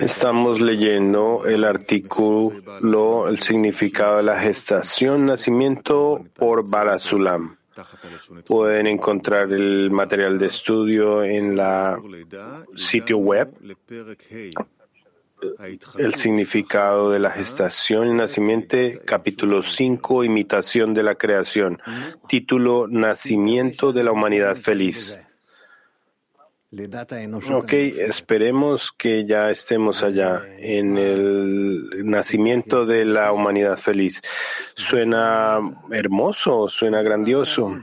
Estamos leyendo el artículo, el significado de la gestación, nacimiento por Barasulam. Pueden encontrar el material de estudio en la sitio web. El significado de la gestación y nacimiento, capítulo 5, imitación de la creación. Título, Nacimiento de la humanidad feliz. Ok, esperemos que ya estemos allá en el nacimiento de la humanidad feliz. Suena hermoso, suena grandioso.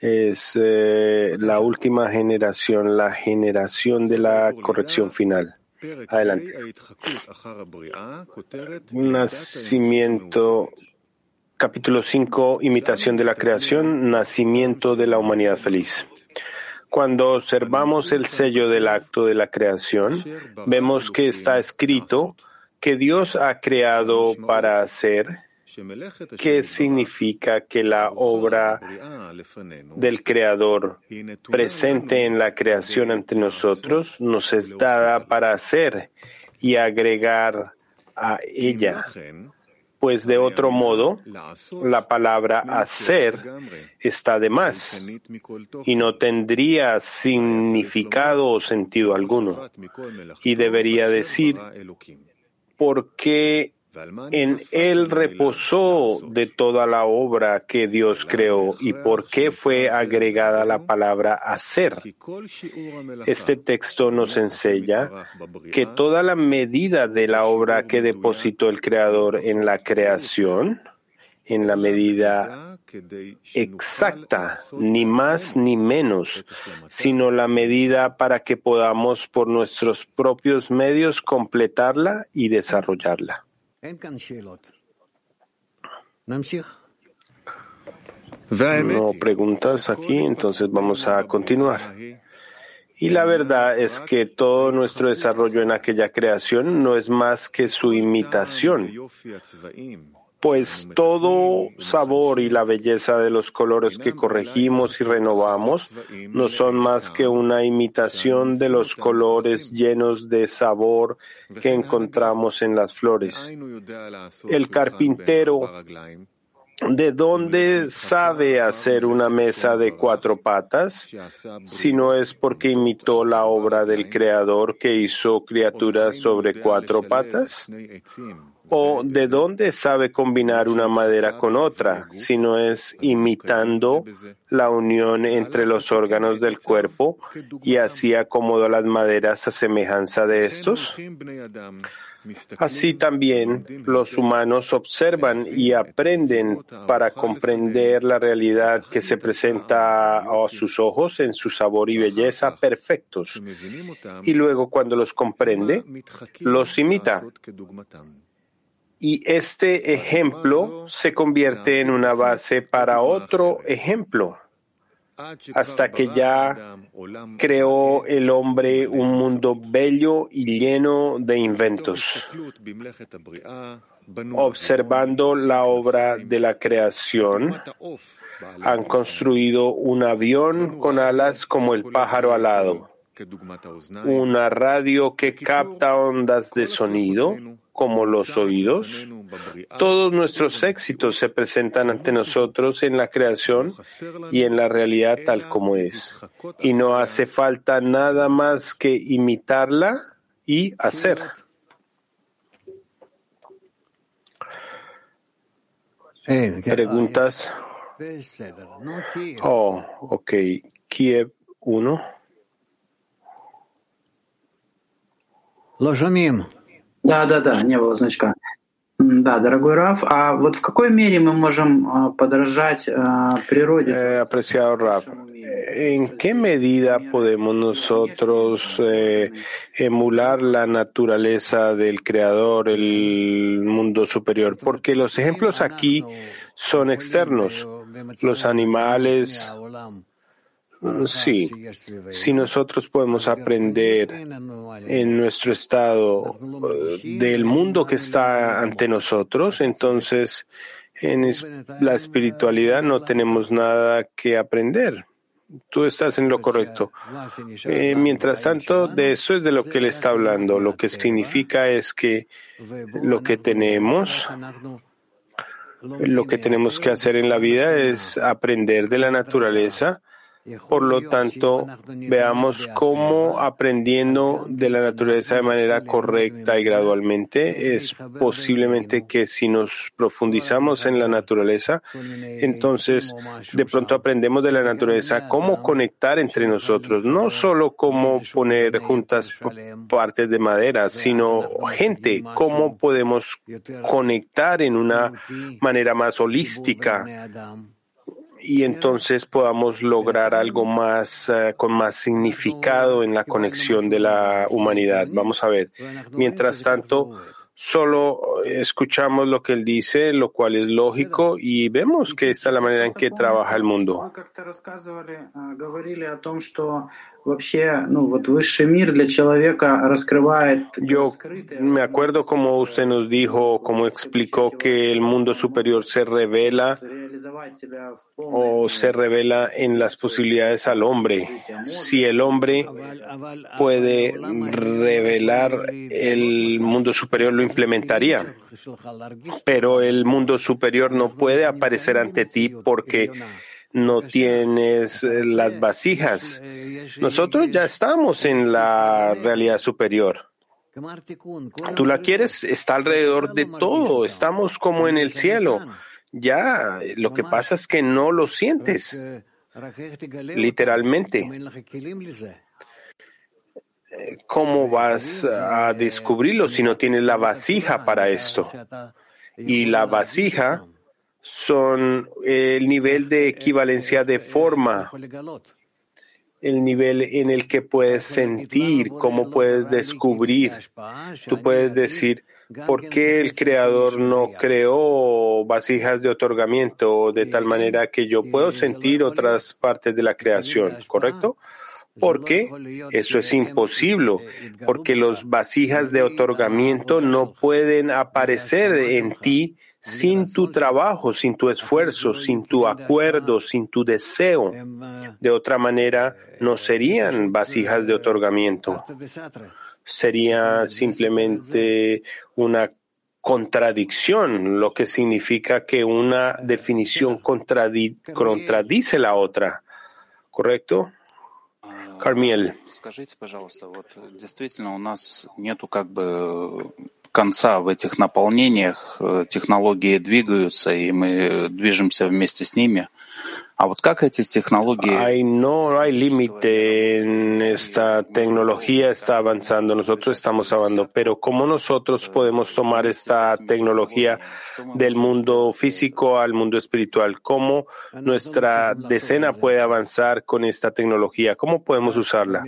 Es eh, la última generación, la generación de la corrección final. Adelante. Nacimiento, capítulo 5, imitación de la creación, nacimiento de la humanidad feliz. Cuando observamos el sello del acto de la creación, vemos que está escrito que Dios ha creado para hacer, que significa que la obra del Creador presente en la creación ante nosotros nos es dada para hacer y agregar a ella pues de otro modo, la palabra hacer está de más y no tendría significado o sentido alguno. Y debería decir, ¿por qué en él reposó de toda la obra que Dios creó y por qué fue agregada la palabra hacer. Este texto nos enseña que toda la medida de la obra que depositó el Creador en la creación, en la medida exacta, ni más ni menos, sino la medida para que podamos por nuestros propios medios completarla y desarrollarla. No preguntas aquí, entonces vamos a continuar. Y la verdad es que todo nuestro desarrollo en aquella creación no es más que su imitación pues todo sabor y la belleza de los colores que corregimos y renovamos no son más que una imitación de los colores llenos de sabor que encontramos en las flores. El carpintero ¿De dónde sabe hacer una mesa de cuatro patas? Si no es porque imitó la obra del Creador que hizo criaturas sobre cuatro patas. ¿O de dónde sabe combinar una madera con otra, si no es imitando la unión entre los órganos del cuerpo y así acomodó las maderas a semejanza de estos? Así también los humanos observan y aprenden para comprender la realidad que se presenta a sus ojos en su sabor y belleza perfectos. Y luego cuando los comprende, los imita. Y este ejemplo se convierte en una base para otro ejemplo, hasta que ya creó el hombre un mundo bello y lleno de inventos. Observando la obra de la creación, han construido un avión con alas como el pájaro alado, una radio que capta ondas de sonido, como los oídos. Todos nuestros éxitos se presentan ante nosotros en la creación y en la realidad tal como es. Y no hace falta nada más que imitarla y hacer. Preguntas. Oh, ok. Kiev 1. Да, да, да, не было значка. Да, дорогой Раф, а вот в какой мере мы можем подражать природе? Eh, apreciado Raf, ¿en qué medida podemos nosotros eh, emular la naturaleza del Creador, el mundo superior? Porque los ejemplos aquí son externos. Los animales, Sí, si nosotros podemos aprender en nuestro estado eh, del mundo que está ante nosotros, entonces en la espiritualidad no tenemos nada que aprender. Tú estás en lo correcto. Eh, mientras tanto, de eso es de lo que él está hablando. Lo que significa es que lo que tenemos, lo que tenemos que hacer en la vida es aprender de la naturaleza por lo tanto, veamos cómo aprendiendo de la naturaleza de manera correcta y gradualmente es posiblemente que si nos profundizamos en la naturaleza, entonces de pronto aprendemos de la naturaleza cómo conectar entre nosotros, no solo cómo poner juntas partes de madera, sino gente, cómo podemos conectar en una manera más holística y entonces podamos lograr algo más eh, con más significado en la conexión de la humanidad. Vamos a ver. Mientras tanto, solo escuchamos lo que él dice, lo cual es lógico, y vemos que esta es la manera en que trabaja el mundo. Yo me acuerdo como usted nos dijo, como explicó que el mundo superior se revela o se revela en las posibilidades al hombre. Si el hombre puede revelar el mundo superior, lo implementaría. Pero el mundo superior no puede aparecer ante ti porque no tienes eh, las vasijas. Nosotros ya estamos en la realidad superior. Tú la quieres, está alrededor de todo, estamos como en el cielo. Ya, lo que pasa es que no lo sientes, literalmente. ¿Cómo vas a descubrirlo si no tienes la vasija para esto? Y la vasija son el nivel de equivalencia de forma, el nivel en el que puedes sentir, cómo puedes descubrir. Tú puedes decir, ¿por qué el creador no creó vasijas de otorgamiento de tal manera que yo puedo sentir otras partes de la creación? ¿Correcto? Porque eso es imposible, porque los vasijas de otorgamiento no pueden aparecer en ti sin tu trabajo, sin tu esfuerzo, sin tu acuerdo, sin tu deseo. De otra manera, no serían vasijas de otorgamiento. Sería simplemente una contradicción, lo que significa que una definición contradice la otra. ¿Correcto? Carmiel. Конца в этих наполнениях, э, технологии двигаются, и мы движемся вместе с ними. Hay, no hay límite en esta tecnología, está avanzando, nosotros estamos avanzando, pero ¿cómo nosotros podemos tomar esta tecnología del mundo físico al mundo espiritual? ¿Cómo nuestra decena puede avanzar con esta tecnología? ¿Cómo podemos usarla?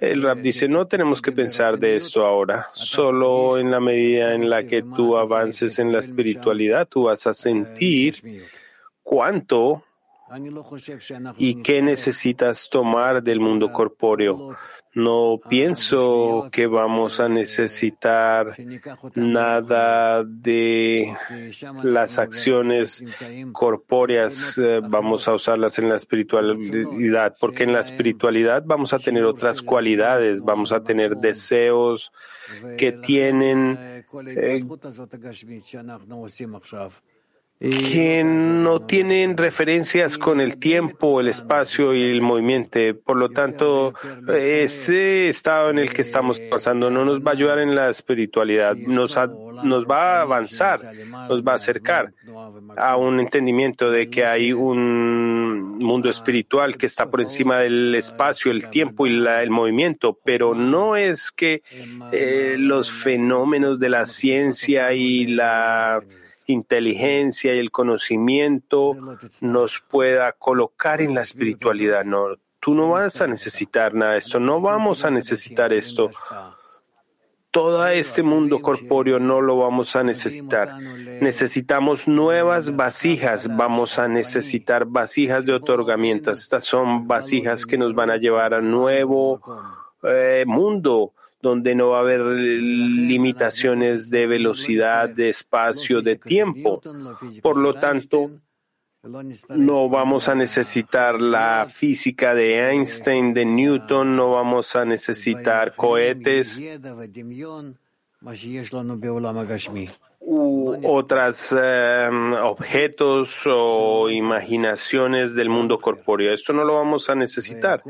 El rap dice, no tenemos que pensar de esto ahora, solo en la medida en la que tú avances en la espiritualidad, tú vas a sentir cuánto ¿Y qué necesitas tomar del mundo corpóreo? No pienso que vamos a necesitar nada de las acciones corpóreas, eh, vamos a usarlas en la espiritualidad, porque en la espiritualidad vamos a tener otras cualidades, vamos a tener deseos que tienen eh, que no tienen referencias con el tiempo, el espacio y el movimiento. Por lo tanto, este estado en el que estamos pasando no nos va a ayudar en la espiritualidad, nos, va a avanzar, nos va a acercar a un entendimiento de que hay un mundo espiritual que está por encima del espacio, el tiempo y el movimiento, pero no es que eh, los fenómenos de la ciencia y la inteligencia y el conocimiento nos pueda colocar en la espiritualidad. No, tú no vas a necesitar nada de esto, no vamos a necesitar esto. Todo este mundo corpóreo no lo vamos a necesitar. Necesitamos nuevas vasijas, vamos a necesitar vasijas de otorgamiento. Estas son vasijas que nos van a llevar a nuevo eh, mundo donde no va a haber limitaciones de velocidad, de espacio, de tiempo. Por lo tanto, no vamos a necesitar la física de Einstein, de Newton, no vamos a necesitar cohetes u otros em, objetos o imaginaciones del mundo corpóreo. Esto no lo vamos a necesitar.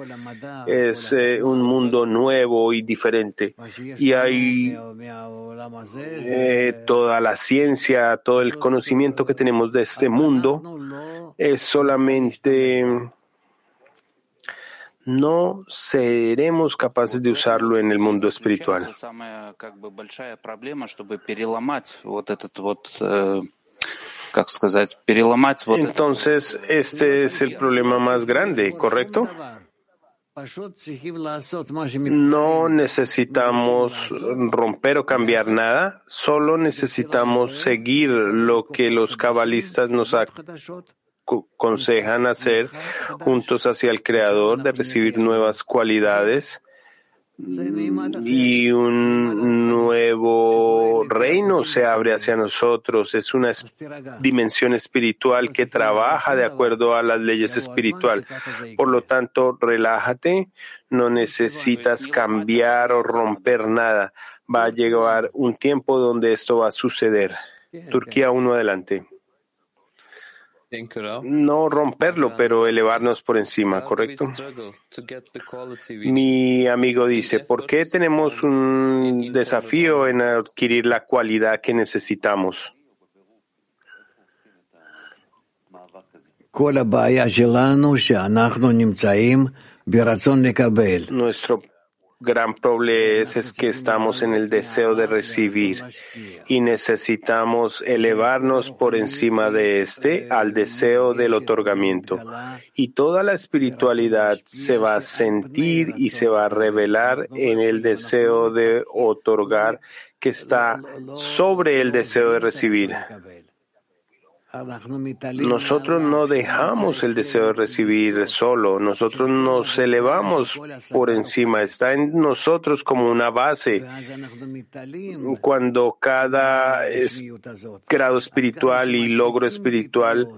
Es eh, un mundo nuevo y diferente. Y hay eh, toda la ciencia, todo el conocimiento que tenemos de este mundo es solamente no seremos capaces de usarlo en el mundo espiritual. Entonces, este es el problema más grande, ¿correcto? No necesitamos romper o cambiar nada, solo necesitamos seguir lo que los cabalistas nos aconsejan hacer juntos hacia el Creador, de recibir nuevas cualidades y un nuevo reino se abre hacia nosotros. Es una dimensión espiritual que trabaja de acuerdo a las leyes espirituales. Por lo tanto, relájate, no necesitas cambiar o romper nada. Va a llegar un tiempo donde esto va a suceder. Turquía uno adelante no romperlo, pero elevarnos por encima, ¿correcto? Mi amigo dice, ¿por qué tenemos un desafío en adquirir la cualidad que necesitamos? Nuestro gran problema es, que estamos en el deseo de recibir y necesitamos elevarnos por encima de este al deseo del otorgamiento. Y toda la espiritualidad se va a sentir y se va a revelar en el deseo de otorgar que está sobre el deseo de recibir. Nosotros no dejamos el deseo de recibir solo, nosotros nos elevamos por encima, está en nosotros como una base. Cuando cada grado espiritual y logro espiritual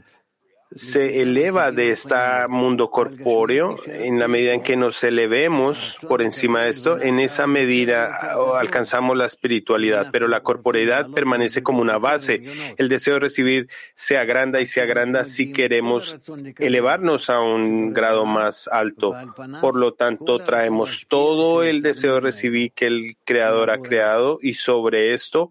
se eleva de este mundo corpóreo, en la medida en que nos elevemos por encima de esto, en esa medida alcanzamos la espiritualidad, pero la corporeidad permanece como una base. El deseo de recibir se agranda y se agranda si queremos elevarnos a un grado más alto. Por lo tanto, traemos todo el deseo de recibir que el Creador ha creado y sobre esto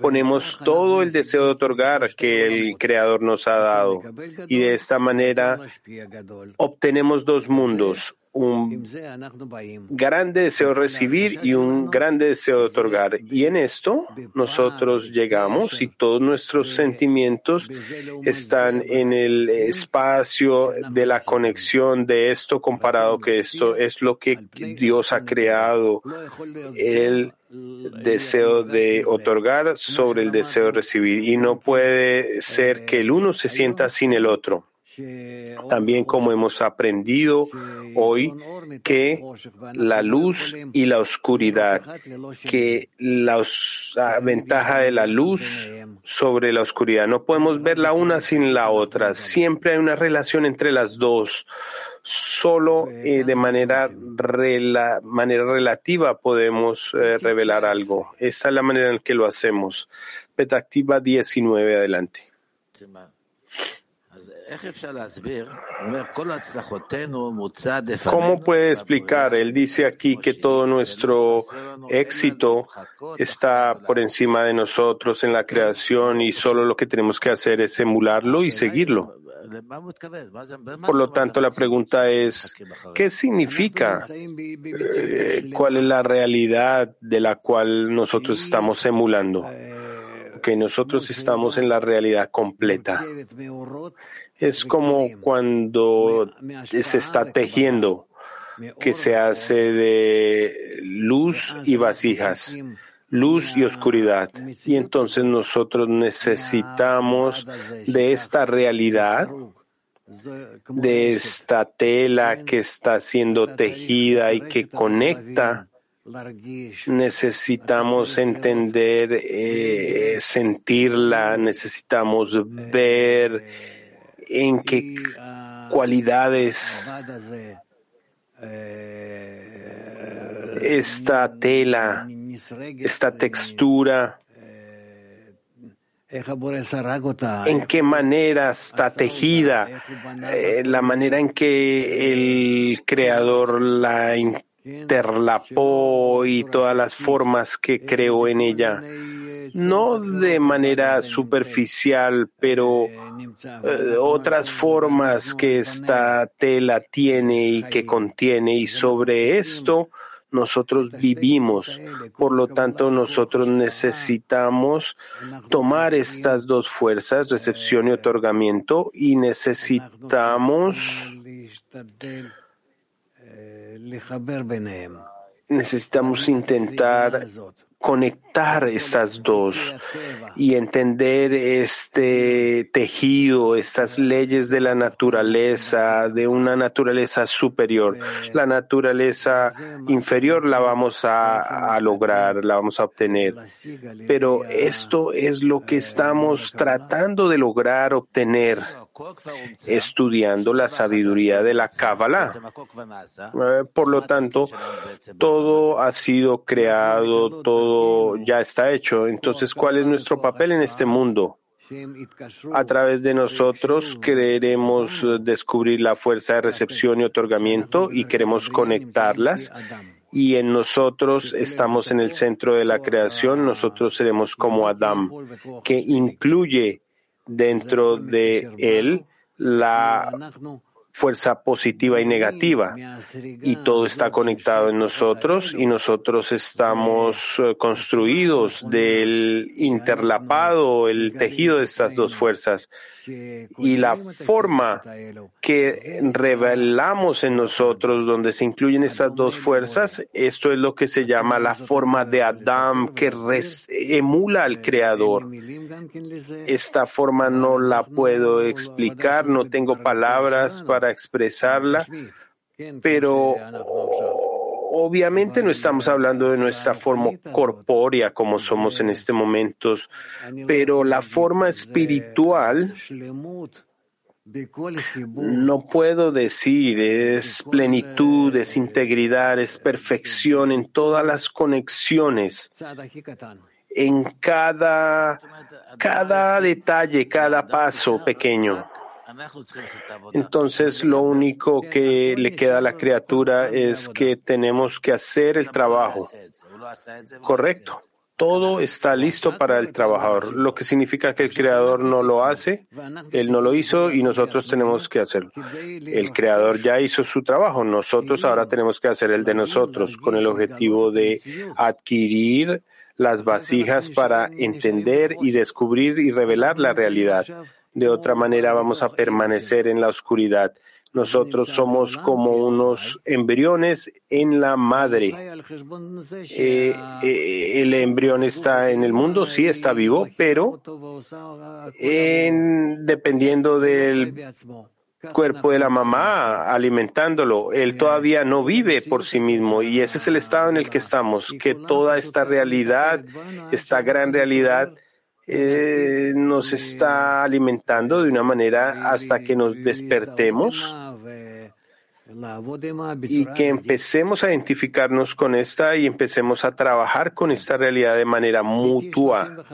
ponemos todo el deseo de otorgar que el Creador nos ha dado y de esta manera obtenemos dos mundos, un grande deseo de recibir y un grande deseo de otorgar. Y en esto nosotros llegamos y todos nuestros sentimientos están en el espacio de la conexión de esto comparado que esto es lo que Dios ha creado. El deseo de otorgar sobre el deseo de recibir y no puede ser que el uno se sienta sin el otro. También como hemos aprendido hoy que la luz y la oscuridad, que la ventaja de la luz sobre la oscuridad, no podemos ver la una sin la otra, siempre hay una relación entre las dos. Solo eh, de manera, manera relativa podemos eh, revelar algo. Esta es la manera en que lo hacemos. Petactiva 19, adelante. ¿Cómo puede explicar? Él dice aquí que todo nuestro éxito está por encima de nosotros en la creación y solo lo que tenemos que hacer es emularlo y seguirlo. Por lo tanto, la pregunta es, ¿qué significa? Eh, ¿Cuál es la realidad de la cual nosotros estamos emulando? Que nosotros estamos en la realidad completa. Es como cuando se está tejiendo, que se hace de luz y vasijas, luz y oscuridad. Y entonces nosotros necesitamos de esta realidad, de esta tela que está siendo tejida y que conecta necesitamos entender, eh, sentirla, necesitamos ver en qué cualidades esta tela, esta textura, en qué manera está tejida, eh, la manera en que el creador la interlapó y todas las formas que creó en ella. No de manera superficial, pero eh, otras formas que esta tela tiene y que contiene. Y sobre esto nosotros vivimos. Por lo tanto, nosotros necesitamos tomar estas dos fuerzas, recepción y otorgamiento, y necesitamos necesitamos intentar conectar estas dos y entender este tejido, estas leyes de la naturaleza, de una naturaleza superior. La naturaleza inferior la vamos a, a lograr, la vamos a obtener. Pero esto es lo que estamos tratando de lograr obtener estudiando la sabiduría de la Kabbalah. Eh, por lo tanto, todo ha sido creado, todo ya está hecho. Entonces, ¿cuál es nuestro papel en este mundo? A través de nosotros queremos descubrir la fuerza de recepción y otorgamiento y queremos conectarlas y en nosotros estamos en el centro de la creación, nosotros seremos como Adam, que incluye dentro de él la fuerza positiva y negativa. Y todo está conectado en nosotros y nosotros estamos eh, construidos del interlapado, el tejido de estas dos fuerzas. Y la forma que revelamos en nosotros, donde se incluyen estas dos fuerzas, esto es lo que se llama la forma de Adam que emula al Creador. Esta forma no la puedo explicar, no tengo palabras para expresarla, pero Obviamente no estamos hablando de nuestra forma corpórea como somos en este momento, pero la forma espiritual no puedo decir, es plenitud, es integridad, es perfección en todas las conexiones, en cada, cada detalle, cada paso pequeño. Entonces lo único que le queda a la criatura es que tenemos que hacer el trabajo. Correcto. Todo está listo para el trabajador, lo que significa que el creador no lo hace, él no lo hizo y nosotros tenemos que hacerlo. El creador ya hizo su trabajo, nosotros ahora tenemos que hacer el de nosotros con el objetivo de adquirir las vasijas para entender y descubrir y revelar la realidad. De otra manera vamos a permanecer en la oscuridad. Nosotros somos como unos embriones en la madre. Eh, eh, el embrión está en el mundo, sí está vivo, pero dependiendo del cuerpo de la mamá alimentándolo. Él todavía no vive por sí mismo y ese es el estado en el que estamos, que toda esta realidad, esta gran realidad, eh, nos está alimentando de una manera hasta que nos despertemos y que empecemos a identificarnos con esta y empecemos a trabajar con esta realidad de manera mutua.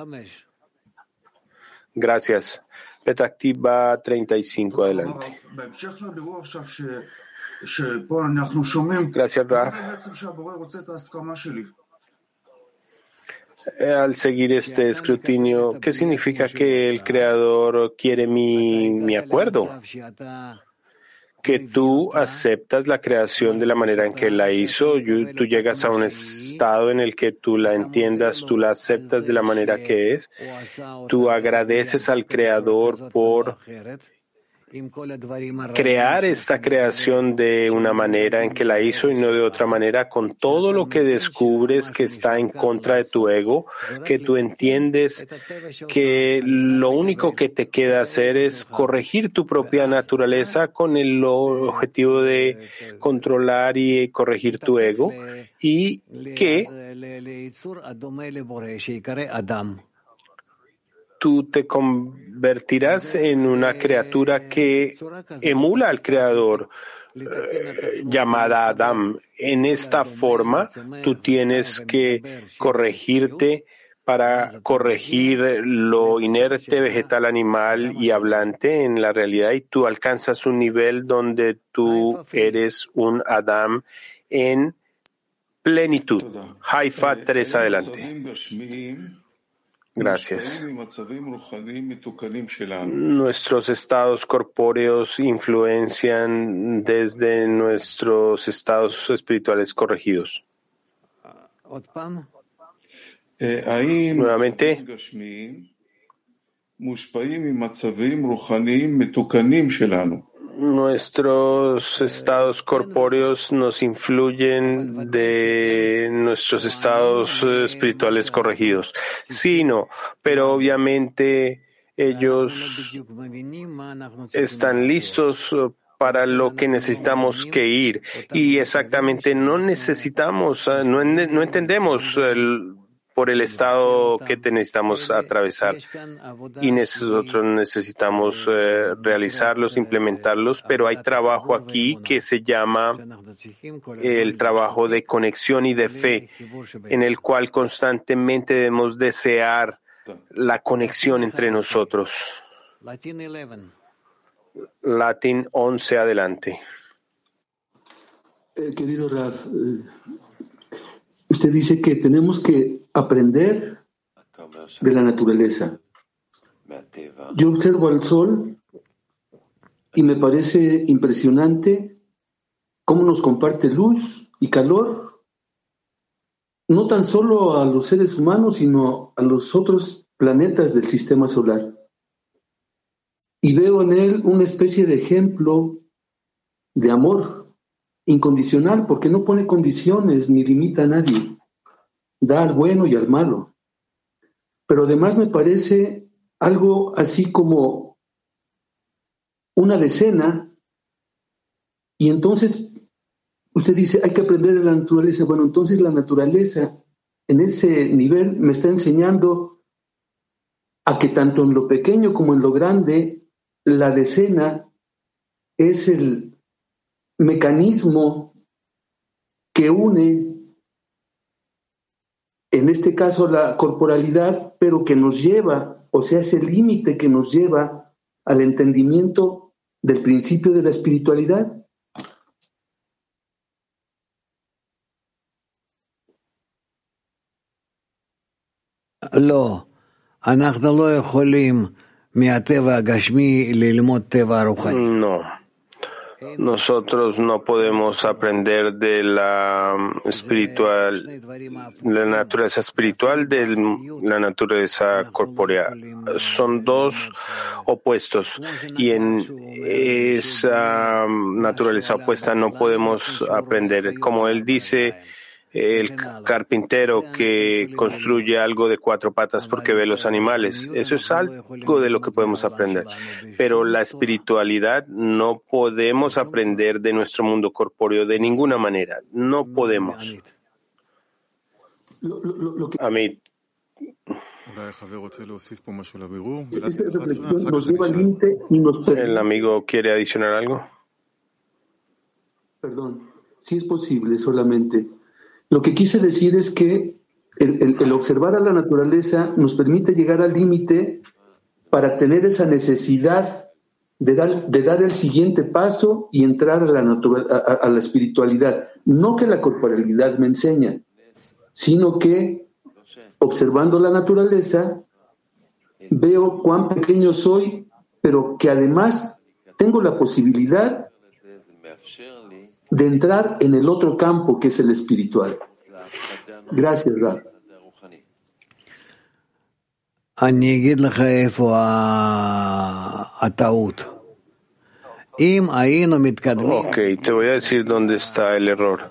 Gracias. Petactiva 35, adelante. Gracias, Ra. Al seguir este escrutinio, ¿qué significa que el Creador quiere mi, mi acuerdo? Que tú aceptas la creación de la manera en que la hizo, tú llegas a un estado en el que tú la entiendas, tú la aceptas de la manera que es, tú agradeces al Creador por crear esta creación de una manera en que la hizo y no de otra manera, con todo lo que descubres que está en contra de tu ego, que tú entiendes que lo único que te queda hacer es corregir tu propia naturaleza con el objetivo de controlar y corregir tu ego y que tú te convertirás en una criatura que emula al Creador, eh, llamada Adam. En esta forma, tú tienes que corregirte para corregir lo inerte, vegetal, animal y hablante en la realidad y tú alcanzas un nivel donde tú eres un Adam en plenitud. Haifa 3 adelante. Gracias. Nuestros estados corpóreos influencian desde nuestros estados espirituales corregidos. Nuevamente, nuestros estados corpóreos nos influyen de nuestros estados espirituales corregidos. Sí, no, pero obviamente ellos están listos para lo que necesitamos que ir y exactamente no necesitamos, no, no entendemos el, por el estado que necesitamos atravesar y nosotros necesitamos eh, realizarlos, implementarlos, pero hay trabajo aquí que se llama el trabajo de conexión y de fe, en el cual constantemente debemos desear la conexión entre nosotros. Latin 11 adelante. Eh, querido Raf, eh, Usted dice que tenemos que aprender de la naturaleza. Yo observo al sol y me parece impresionante cómo nos comparte luz y calor, no tan solo a los seres humanos, sino a los otros planetas del sistema solar. Y veo en él una especie de ejemplo de amor, incondicional, porque no pone condiciones ni limita a nadie. Da al bueno y al malo. Pero además me parece algo así como una decena, y entonces usted dice, hay que aprender de la naturaleza. Bueno, entonces la naturaleza en ese nivel me está enseñando a que tanto en lo pequeño como en lo grande, la decena es el mecanismo que une, en este caso, la corporalidad, pero que nos lleva, o sea, ese límite que nos lleva al entendimiento del principio de la espiritualidad. No, nosotros no podemos aprender de la espiritual, la naturaleza espiritual de la naturaleza corpórea. Son dos opuestos y en esa naturaleza opuesta no podemos aprender. Como él dice, el carpintero que construye algo de cuatro patas porque ve los animales. Eso es algo de lo que podemos aprender. Pero la espiritualidad no podemos aprender de nuestro mundo corpóreo de ninguna manera. No podemos. Amit. ¿El amigo quiere adicionar algo? Perdón, si es posible solamente. Lo que quise decir es que el, observar a la naturaleza nos permite llegar al límite para tener esa necesidad de dar, el siguiente paso y entrar a la, a la espiritualidad. No que la corporalidad me enseña, sino que observando la naturaleza veo cuán pequeño soy, pero que además tengo la posibilidad de entrar en el otro campo que es el espiritual. Gracias, Rab. Ok, te voy a decir dónde está el error.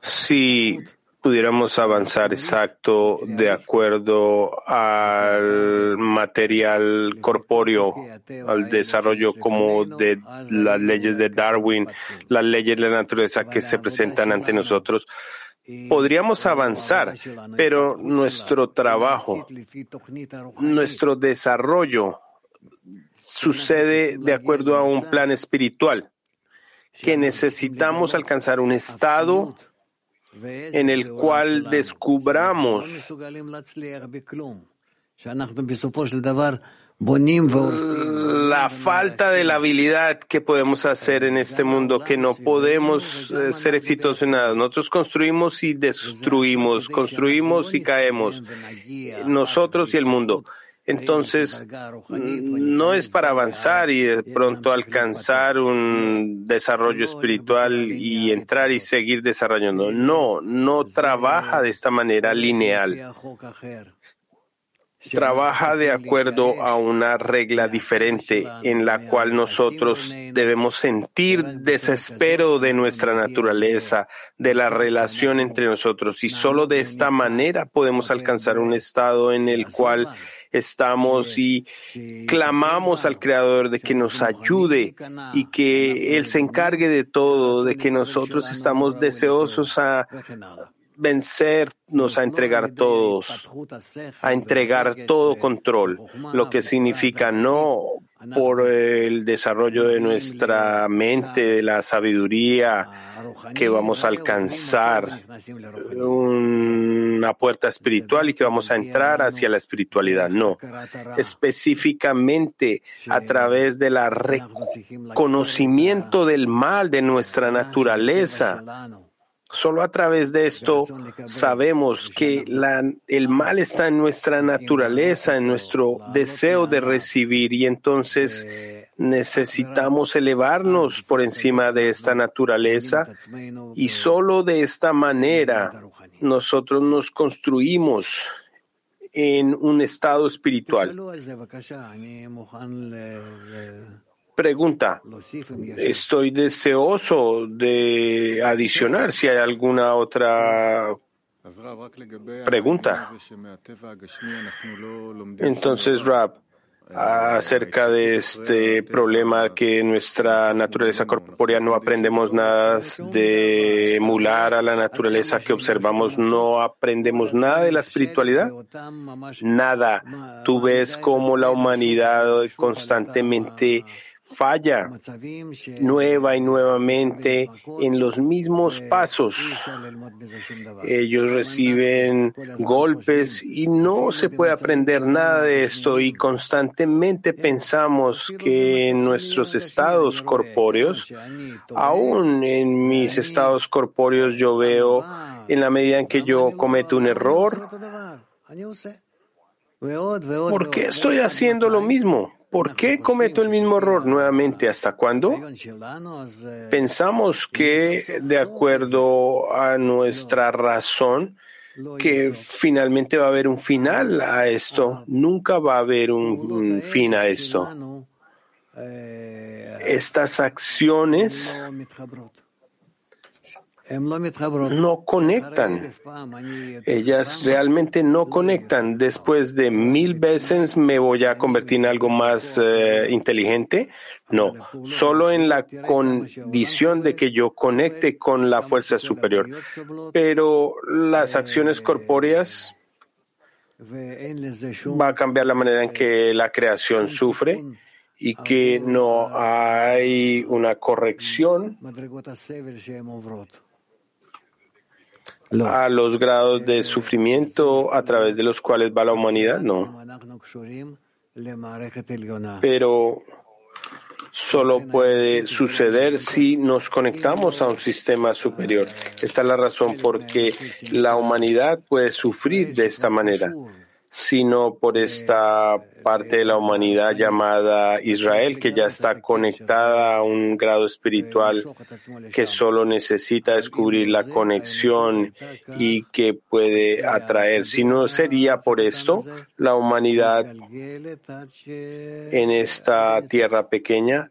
Si pudiéramos avanzar exacto de acuerdo al material corpóreo, al desarrollo como de las leyes de Darwin, las leyes de la naturaleza que se presentan ante nosotros, podríamos avanzar, pero nuestro trabajo, nuestro desarrollo sucede de acuerdo a un plan espiritual, que necesitamos alcanzar un estado en el cual descubramos la falta de la habilidad que podemos hacer en este mundo, que no podemos eh, ser exitosos en nada. Nosotros construimos y destruimos, construimos y caemos, nosotros y el mundo. Entonces, no es para avanzar y de pronto alcanzar un desarrollo espiritual y entrar y seguir desarrollando. No, no trabaja de esta manera lineal. trabaja de acuerdo a una regla diferente en la cual nosotros debemos sentir desespero de nuestra naturaleza, de la relación entre nosotros. Y solo de esta manera podemos alcanzar un estado en el cual estamos y clamamos al Creador de que nos ayude y que Él se encargue de todo, de que nosotros estamos deseosos a vencernos a entregar todos, a entregar todo control, lo que significa no por el desarrollo de nuestra mente, de la sabiduría que vamos a alcanzar una puerta espiritual y que vamos a entrar hacia la espiritualidad. No, específicamente a través del reconocimiento del mal de nuestra naturaleza. Solo a través de esto sabemos que el mal está en nuestra naturaleza, en nuestro deseo de recibir y entonces necesitamos elevarnos por encima de esta naturaleza y solo de esta manera nosotros nos construimos en un estado espiritual. Pregunta, estoy deseoso de adicionar si hay alguna otra pregunta. Entonces, Rab, acerca de este problema que nuestra naturaleza corpórea no aprendemos nada de emular a la naturaleza que observamos, no aprendemos nada de la espiritualidad, nada. Tú ves cómo la humanidad constantemente falla nueva y nuevamente en los mismos pasos. Ellos reciben golpes y no se puede aprender nada de esto y constantemente pensamos que en nuestros estados corpóreos, aún en mis estados corpóreos yo veo en la medida en que yo cometo un error, ¿por qué estoy haciendo lo mismo? ¿Por qué cometo el mismo error nuevamente? ¿Hasta cuándo? Pensamos que, de acuerdo a nuestra razón, que finalmente va a haber un final a esto. Nunca va a haber un, fin a esto. Estas acciones no conectan. Ellas realmente no conectan. Después de mil veces me voy a convertir en algo más eh, inteligente. No, solo en la condición de que yo conecte con la fuerza superior. Pero las acciones corpóreas va a cambiar la manera en que la creación sufre y que no hay una corrección a los grados de sufrimiento a través de los cuales va la humanidad, no. Pero solo puede suceder si nos conectamos a un sistema superior. Esta es la razón por qué la humanidad puede sufrir de esta manera sino por esta parte de la humanidad llamada Israel, que ya está conectada a un grado espiritual que solo necesita descubrir la conexión y que puede atraer. Si no sería por esto, la humanidad en esta tierra pequeña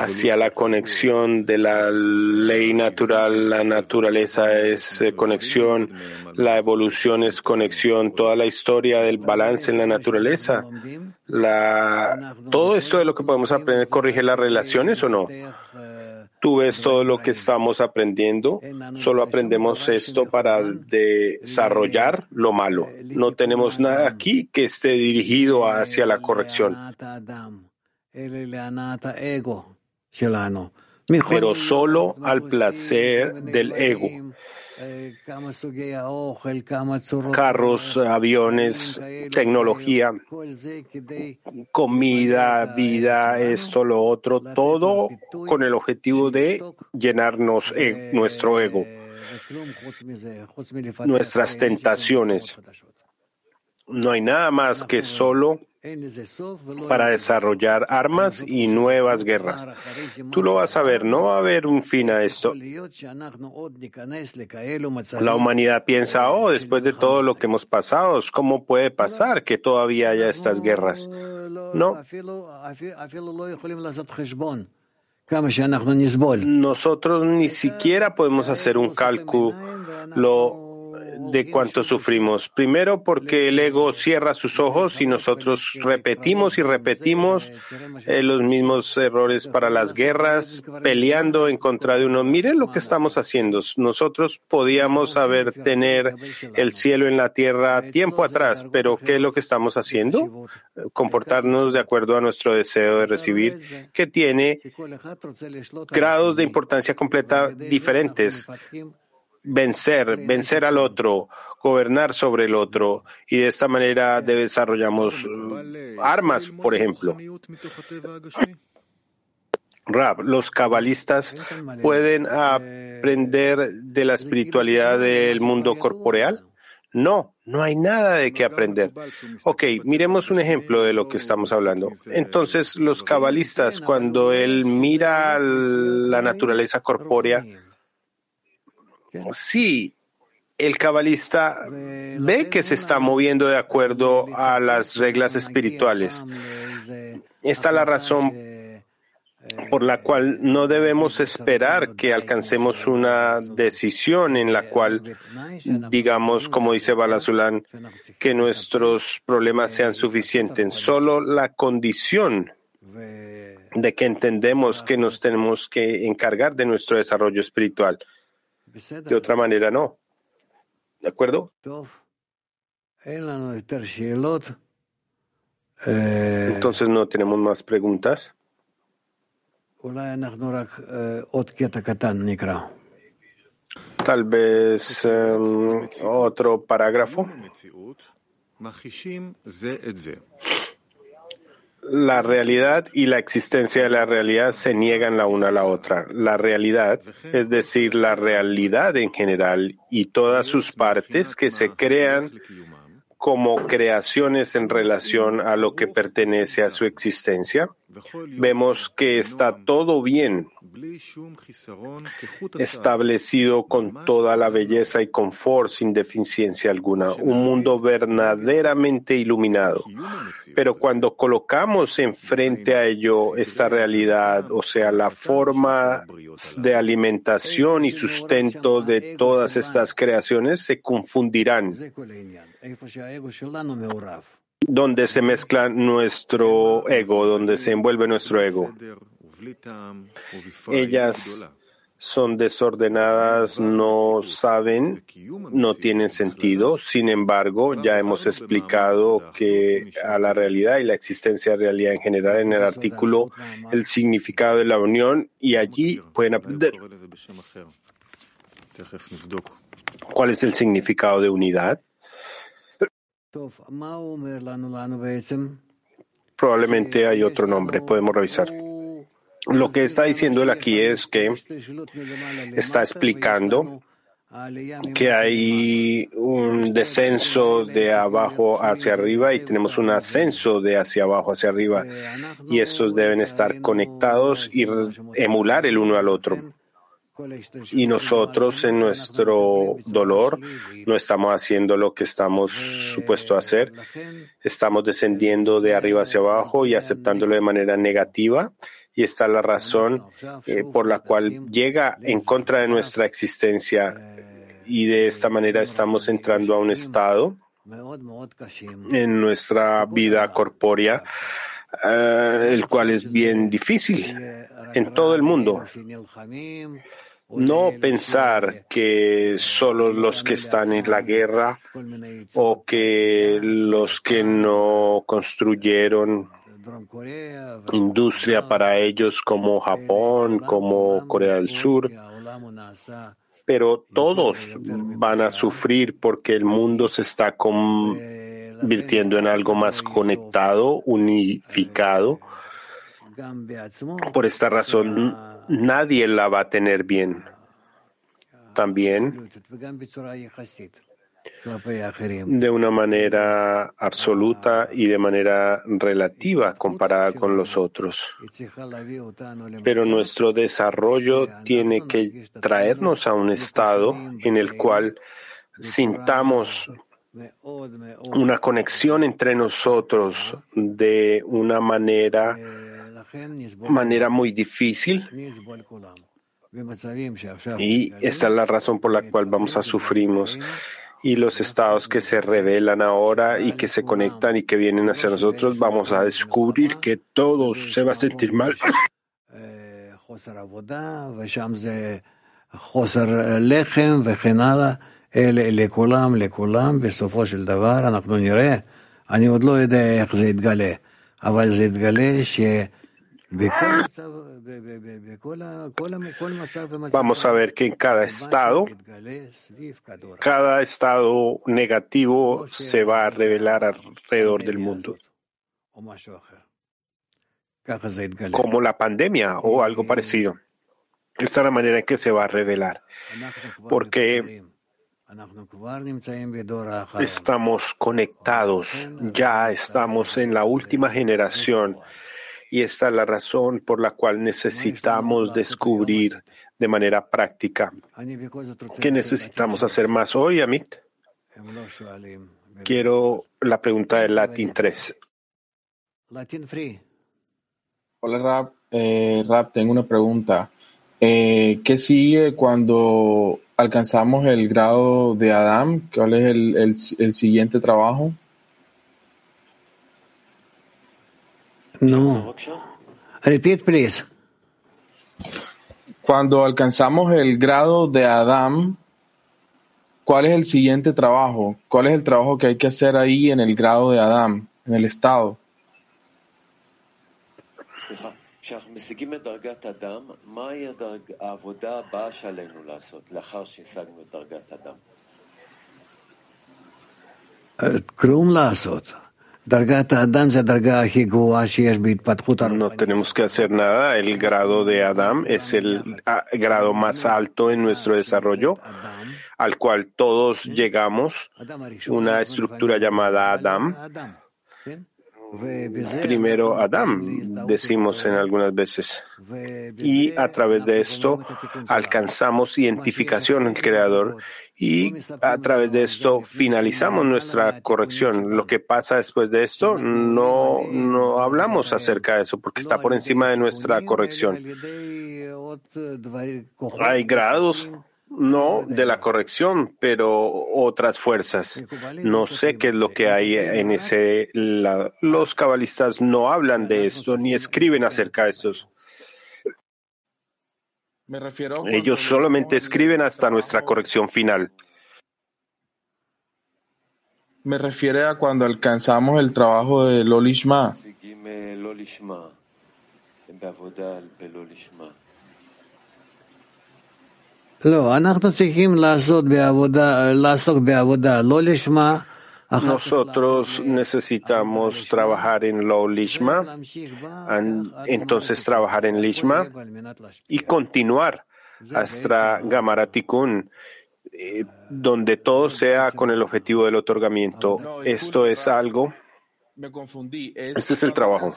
hacia la conexión de la ley natural, la naturaleza es eh, conexión, la evolución es conexión, toda la historia del balance en la naturaleza. La, todo esto de lo que podemos aprender corrige las relaciones o no? Tú ves todo lo que estamos aprendiendo, solo aprendemos esto para desarrollar lo malo. No tenemos nada aquí que esté dirigido hacia la corrección pero solo al placer del ego. Carros, aviones, tecnología, comida, vida, esto, lo otro, todo con el objetivo de llenarnos e, nuestro ego, nuestras tentaciones. No hay nada más que solo para desarrollar armas y nuevas guerras. Tú lo vas a ver, no va a haber un fin a esto. La humanidad piensa, oh, después de todo lo que hemos pasado, ¿cómo puede pasar que todavía haya estas guerras? No. Nosotros ni siquiera podemos hacer un cálculo de cuánto sufrimos. Primero porque el ego cierra sus ojos y nosotros repetimos y repetimos eh, los mismos errores para las guerras, peleando en contra de uno. Miren lo que estamos haciendo. Nosotros podíamos haber tener el cielo en la tierra tiempo atrás, pero ¿qué es lo que estamos haciendo? Comportarnos de acuerdo a nuestro deseo de recibir, que tiene grados de importancia completa diferentes vencer, vencer al otro, gobernar sobre el otro, y de esta manera desarrollamos uh, armas, por ejemplo. Rab, los cabalistas pueden aprender de la espiritualidad del mundo corporeal? No, no hay nada de qué aprender. Ok, miremos un ejemplo de lo que estamos hablando. Entonces, los cabalistas, cuando él mira la naturaleza corpórea, Sí, el cabalista ve que se está moviendo de acuerdo a las reglas espirituales. Esta es la razón por la cual no debemos esperar que alcancemos una decisión en la cual digamos, como dice Balazulán, que nuestros problemas sean suficientes. Solo la condición de que entendemos que nos tenemos que encargar de nuestro desarrollo espiritual. De otra manera, no. ¿De acuerdo? Entonces no tenemos más preguntas. Tal vez em, otro parágrafo la realidad y la existencia de la realidad se niegan la una a la otra. La realidad, es decir, la realidad en general y todas sus partes que se crean como creaciones en relación a lo que pertenece a su existencia, vemos que está todo bien establecido con toda la belleza y confort sin deficiencia alguna, un mundo verdaderamente iluminado. Pero cuando colocamos enfrente a ello esta realidad, o sea, la forma de alimentación y sustento de todas estas creaciones, se confundirán donde se mezcla nuestro ego, donde se envuelve nuestro ego. Ellas son desordenadas, no saben, no tienen sentido. Sin embargo, ya hemos explicado que a la realidad y la existencia de realidad en general en el artículo el significado de la unión y allí pueden aprender. ¿Cuál es el significado de unidad? Probablemente hay otro nombre, podemos revisar. Lo que está diciendo él aquí es que está explicando que hay un descenso de abajo hacia arriba y tenemos un ascenso de hacia abajo hacia arriba y estos deben estar conectados y emular el uno al otro. Y nosotros en nuestro dolor no estamos haciendo lo que estamos supuestos a hacer, estamos descendiendo de arriba hacia abajo y aceptándolo de manera negativa. Y esta es la razón eh, por la cual llega en contra de nuestra existencia. Y de esta manera estamos entrando a un estado en nuestra vida corpórea, eh, el cual es bien difícil en todo el mundo. No pensar que solo los que están en la guerra o que los que no construyeron industria para ellos como Japón, como Corea del Sur, pero todos van a sufrir porque el mundo se está convirtiendo en algo más conectado, unificado. Por esta razón, nadie la va a tener bien. También de una manera absoluta y de manera relativa comparada con los otros. Pero nuestro desarrollo tiene que traernos a un estado en el cual sintamos una conexión entre nosotros de una manera, manera muy difícil. Y esta es la razón por la cual vamos a sufrimos. y los estados que se revelan ahora y que se conectan y que vienen hacia nosotros, vamos a descubrir que todo se va a sentir mal. Vamos a ver que en cada estado, cada estado negativo se va a revelar alrededor del mundo. Como la pandemia o algo parecido. Esta es la manera en que se va a revelar. Porque estamos conectados, ya estamos en la última generación y esta es la razón por la cual necesitamos descubrir de manera práctica. ¿Qué necesitamos hacer más hoy, Amit? Quiero la pregunta de Latin 3. Hola, Rap. Eh, Rap, tengo una pregunta. Eh, ¿Qué sigue cuando alcanzamos el grado de Adam? ¿Cuál es el, el siguiente trabajo? No. Repeat, please. Cuando alcanzamos el grado de Adam, ¿cuál es el siguiente trabajo? ¿Cuál es el trabajo que hay que hacer ahí en el grado de Adam, en el estado? Eh, Krum lazot. No tenemos que hacer nada. El grado de Adam es el ah, grado más alto en nuestro desarrollo, al cual todos llegamos, una estructura llamada Adam. Primero Adam, decimos en algunas veces. Y a través de esto alcanzamos identificación el Creador y a través de esto finalizamos nuestra corrección. Lo que pasa después de esto, no, no hablamos acerca de eso porque está por encima de nuestra corrección. Hay grados, no de la corrección, pero otras fuerzas. No sé qué es lo que hay en ese lado. Los cabalistas no hablan de esto ni escriben acerca de Ellos solamente escriben hasta nuestra corrección final. Me refiere a cuando alcanzamos el trabajo de Lolishma. Nosotros necesitamos trabajar en lo lishma, entonces trabajar en lishma y continuar hasta Gamaratikun, eh, donde todo sea con el objetivo del otorgamiento. Esto es algo. Me confundí. este es el trabajo.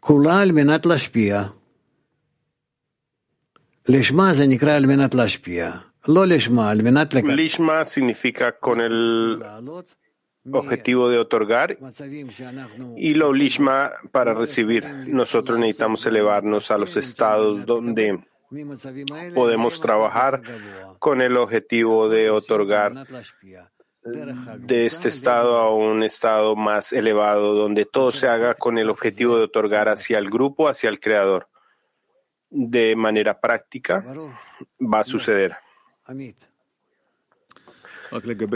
כולה על מנת להשפיע. לשמה זה נקרא על מנת להשפיע. לא לשמה, על מנת לקבל. Lishma significa con el objetivo de otorgar y lo lishma para recibir. Nosotros necesitamos elevarnos a los estados donde podemos trabajar con el objetivo de otorgar de este estado a un estado más elevado, donde todo se haga con el objetivo de otorgar hacia el grupo, hacia el creador. De manera práctica va a suceder.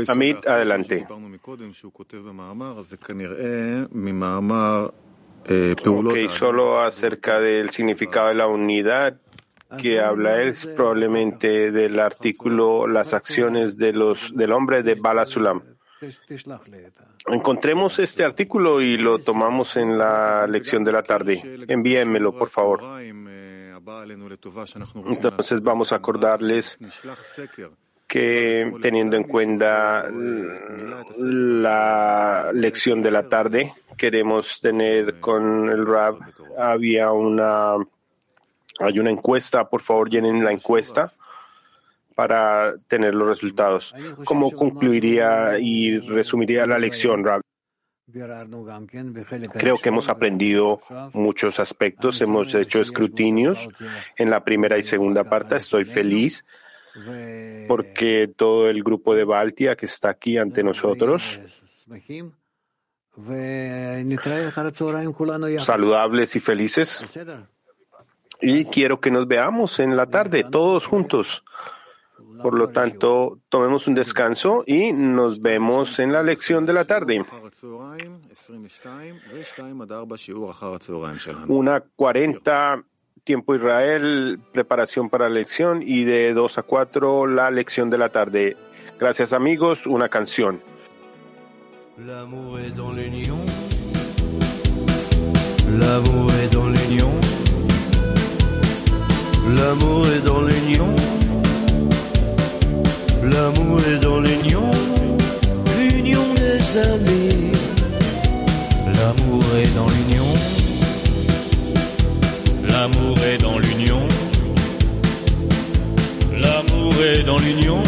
Amit, adelante. Ok, solo acerca del significado de la unidad que habla es probablemente del artículo Las acciones de los, del hombre de Bala Sulam. Encontremos este artículo y lo tomamos en la lección de la tarde. Envíenmelo, por favor. Entonces vamos a acordarles que teniendo en cuenta la lección de la tarde, queremos tener con el RAB, había una, hay una encuesta, por favor llenen la encuesta para tener los resultados. ¿Cómo concluiría y resumiría la lección, Rab? Creo que hemos aprendido muchos aspectos, hemos hecho escrutinios en la primera y segunda parte. Estoy feliz porque todo el grupo de Baltia que está aquí ante nosotros, saludables y felices, y quiero que nos veamos en la tarde, todos juntos. Por lo tanto, tomemos un descanso y nos vemos en la lección de la tarde. Una cuarenta tiempo Israel, preparación para la lección y de dos a cuatro la lección de la tarde. Gracias amigos, una canción. L'amour est dans l'union. L'amour est l'union. L'amour est dans l'union. L'amour est dans l'union, l'union des amis. L'amour est dans l'union. L'amour est dans l'union. L'amour est dans l'union.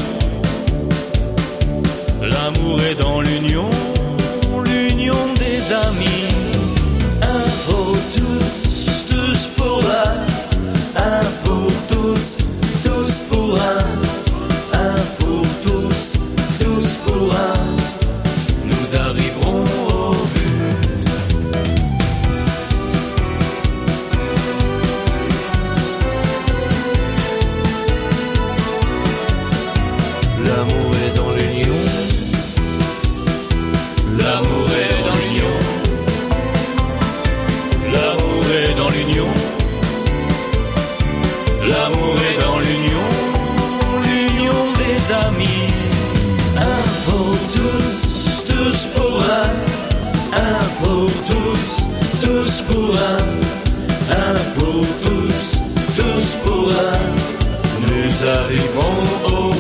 L'amour est dans l'union, Un pour tous, tous pour un. Un pour tous, tous pour un. Un pour tous, tous pour un. Nous arrivons au